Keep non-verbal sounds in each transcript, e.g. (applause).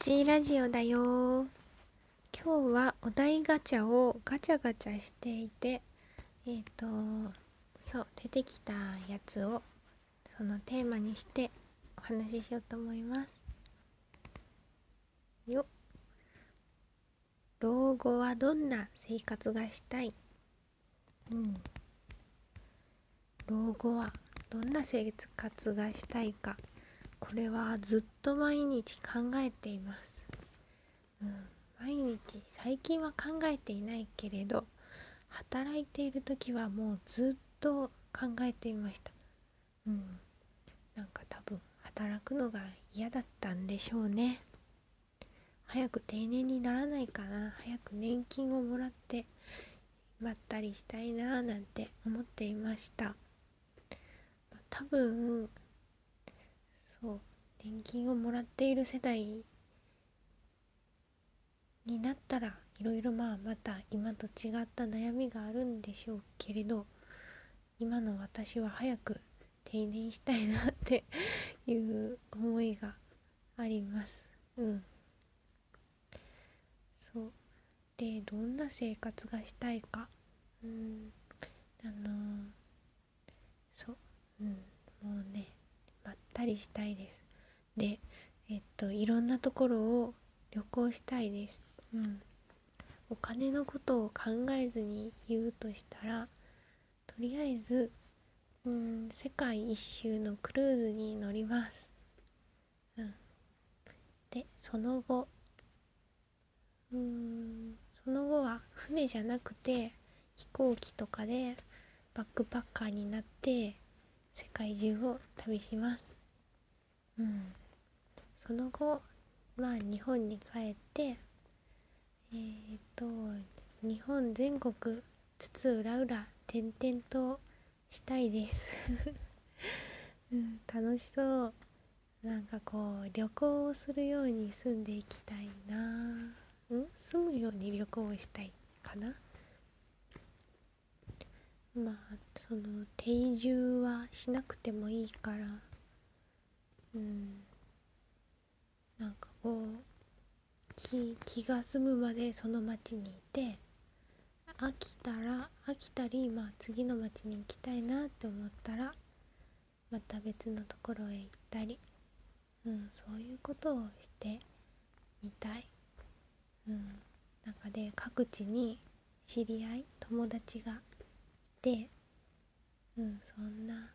ちラジオだよ。今日はお題ガチャをガチャガチャしていてえっ、ー、とそう出てきたやつをそのテーマにしてお話ししようと思います。よ。老後はどんな生活がしたい？うん。老後はどんな生活がしたいか？これはずっと毎日考えています、うん、毎日最近は考えていないけれど働いている時はもうずっと考えていました。うんなんか多分働くのが嫌だったんでしょうね。早く定年にならないかな。早く年金をもらってまったりしたいななんて思っていました。多分そう。年金をもらっている世代になったらいろいろまあまた今と違った悩みがあるんでしょうけれど今の私は早く定年したいなって (laughs) いう思いがあります。うん。そう。でどんな生活がしたいか。うん。あのー、そう。うん。もうねまったりしたいです。でえっといろんなところを旅行したいです。うん。お金のことを考えずに言うとしたらとりあえずうん世界一周のクルーズに乗ります。うん。でその後うんその後は船じゃなくて飛行機とかでバックパッカーになって世界中を旅します。うん。その後まあ日本に帰ってえー、っと日本全国津々浦々転々としたいです、(laughs) うん、楽しそう。なんかこう旅行をするように住んでいきたいな。うん？住むように旅行をしたいかな？まあその定住はしなくてもいいからうん。なんかこう気気が済むまでその町にいて飽きたら飽きたりまあ次の町に行きたいなって思ったらまた別のところへ行ったりうんそういうことをしてみたい。うん。中で各地に知り合い友達がてうんそんな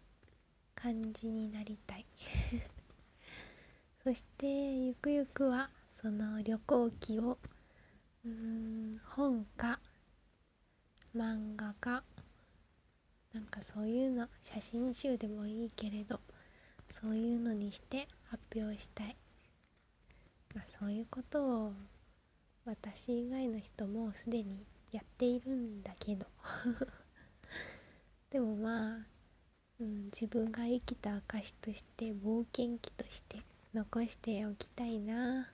感じになりたい。(laughs) そしてゆくゆくはその旅行記をうん本か漫画かなんかそういうの写真集でもいいけれどそういうのにして発表したい、まあ、そういうことを私以外の人もすでにやっているんだけど。でもまあ、うん、自分が生きた証として冒険記として残しておきたいな。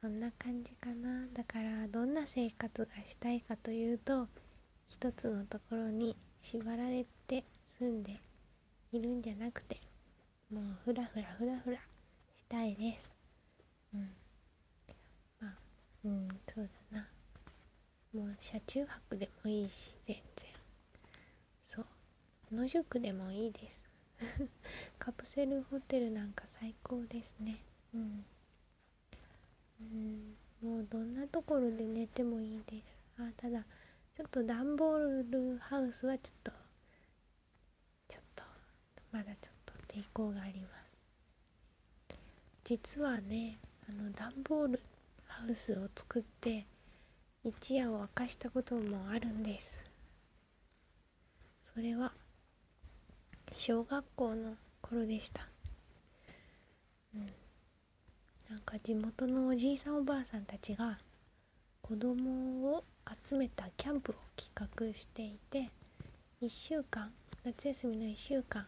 そんな感じかな。だからどんな生活がしたいかというと一つのところに縛られて住んでいるんじゃなくてもうふらふらふらふらしたいです。うん。まあうんそうだな。もう車中泊でもいいし全然。野宿でもいいです。(laughs) カプセルホテルなんか最高ですね。うん。うん。もうどんなところで寝てもいいです。あただちょっと段ボールハウスはちょっとちょっとまだちょっと抵抗があります。実はねあの段ボールハウスを作って一夜を明かしたこともあるんです。それは小学校の頃でした、うん、なんか地元のおじいさんおばあさんたちが子供を集めたキャンプを企画していて1週間夏休みの1週間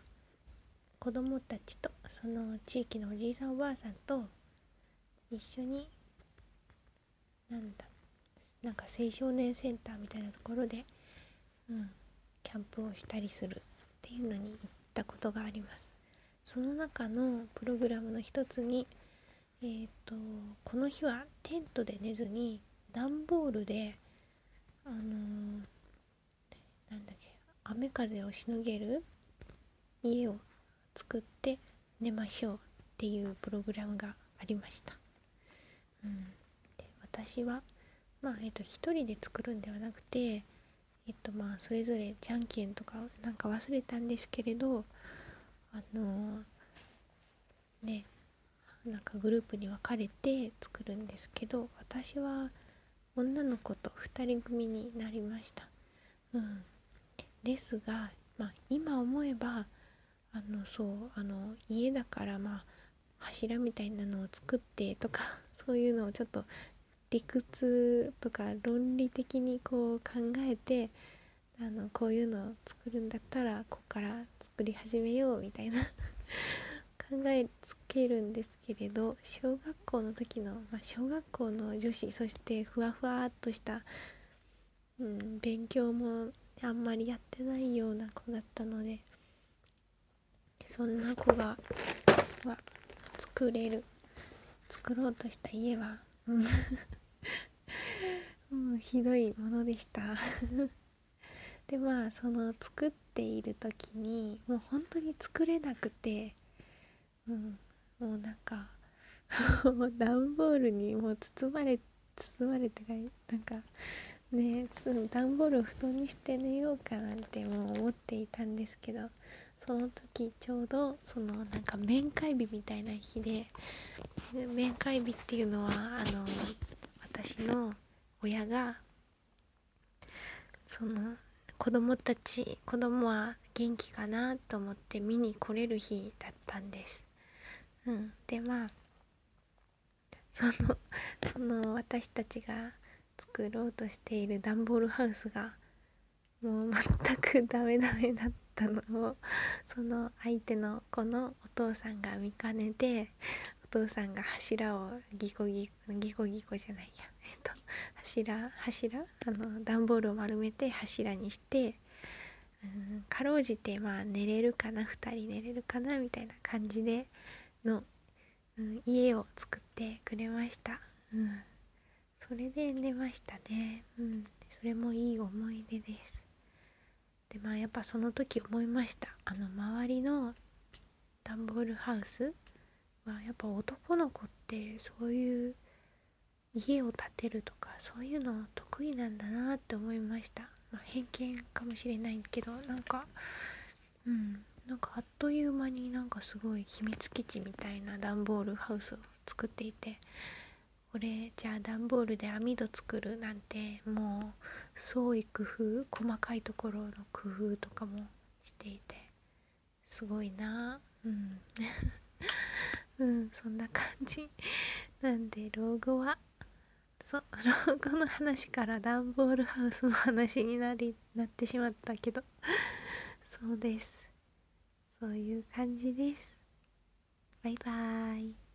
子供たちとその地域のおじいさんおばあさんと一緒になんだなんか青少年センターみたいなところで、うん、キャンプをしたりするっていうのに行ったことがありますその中のプログラムの一つにえっ、ー、とこの日はテントで寝ずに段ボールであのー、なんだっけ雨風をしのげる家を作って寝ましょうっていうプログラムがありました。うん、で私はまあえっ、ー、と一人で作るんではなくてえっとまあそれぞれじゃんけんとかなんか忘れたんですけれどあのねなんかグループに分かれて作るんですけど私は女の子と2人組になりました。うん、ですが、まあ、今思えばあのそうあの家だからまあ柱みたいなのを作ってとか (laughs) そういうのをちょっと理屈とか論理的にこう考えてあのこういうのを作るんだったらここから作り始めようみたいな (laughs) 考えつけるんですけれど小学校の時の、まあ、小学校の女子そしてふわふわっとした、うん、勉強もあんまりやってないような子だったのでそんな子がは作れる作ろうとした家は (laughs) もうひどいものでした。(laughs) でまあその作っている時にもう本当に作れなくて、うん、もうなんか (laughs) 段ボールにもう包まれ包まれてなんかね段ボールを布団にして寝ようかなんてもう思っていたんですけどその時ちょうどそのなんか面会日みたいな日で面会日っていうのはあの私の親がその子供たち子供は元気かなと思って見に来れる日だったんです。うん、でまあそのその私たちが作ろうとしている段ボールハウスがもう全くダメダメだったのをその相手の子のお父さんが見かねてお父さんが柱をギコギコギコギコじゃないや。えっと柱柱？あの段ボールを丸めて柱にしてうんかろうじてまあ寝れるかな？2人寝れるかな？みたいな感じでの、うん、家を作ってくれました。うん。それで寝ましたね。うん。それもいい思い出です。でまあやっぱその時思いました。あの周りの段ボールハウスはやっぱ男の子ってそういう家を建てるとかそういうの得意なんだなって思いました、まあ、偏見かもしれないけどなんかうんなんかあっという間になんかすごい秘密基地みたいな段ボールハウスを作っていてこれじゃあ段ボールで網戸作るなんてもう創意工夫細かいところの工夫とかもしていてすごいな。うん。(laughs) うんそんな感じ。なんで老後はそう老後の話から段ボールハウスの話になりなってしまったけど。そうです。そういう感じです。バイバーイ。